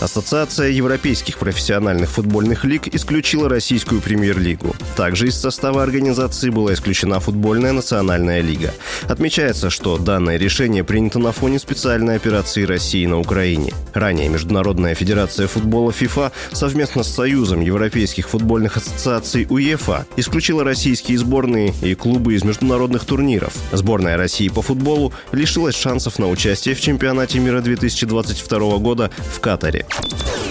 Ассоциация европейских профессиональных футбольных лиг исключила российскую премьер-лигу. Также из состава организации была исключена футбольная национальная лига. Отмечается, что данное решение принято на фоне специальной операции России на Украине. Ранее Международная федерация футбола ФИФА совместно с Союзом европейских футбольных ассоциаций УЕФА исключила российские сборные и клубы из международных турниров. Сборная России по футболу лишилась шансов на участие в чемпионате мира 2022 года в Катаре. Thank you.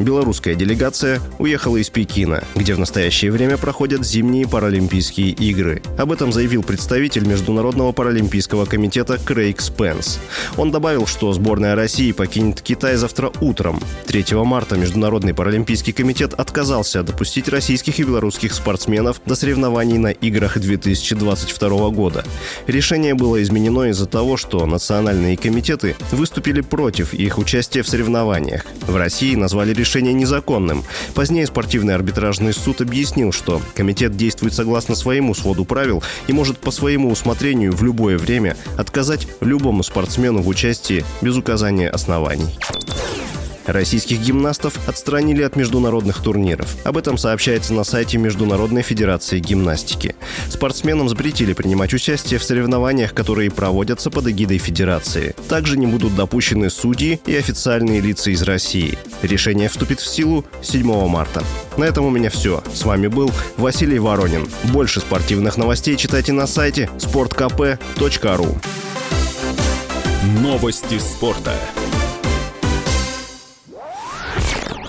Белорусская делегация уехала из Пекина, где в настоящее время проходят зимние Паралимпийские игры. Об этом заявил представитель Международного паралимпийского комитета Крейг Спенс. Он добавил, что сборная России покинет Китай завтра утром. 3 марта Международный паралимпийский комитет отказался допустить российских и белорусских спортсменов до соревнований на играх 2022 года. Решение было изменено из-за того, что национальные комитеты выступили против их участия в соревнованиях. В России назвали решение решение незаконным. Позднее спортивный арбитражный суд объяснил, что комитет действует согласно своему своду правил и может по своему усмотрению в любое время отказать любому спортсмену в участии без указания оснований. Российских гимнастов отстранили от международных турниров. Об этом сообщается на сайте Международной Федерации гимнастики. Спортсменам запретили принимать участие в соревнованиях, которые проводятся под эгидой Федерации. Также не будут допущены судьи и официальные лица из России. Решение вступит в силу 7 марта. На этом у меня все. С вами был Василий Воронин. Больше спортивных новостей читайте на сайте sportkp.ru Новости спорта.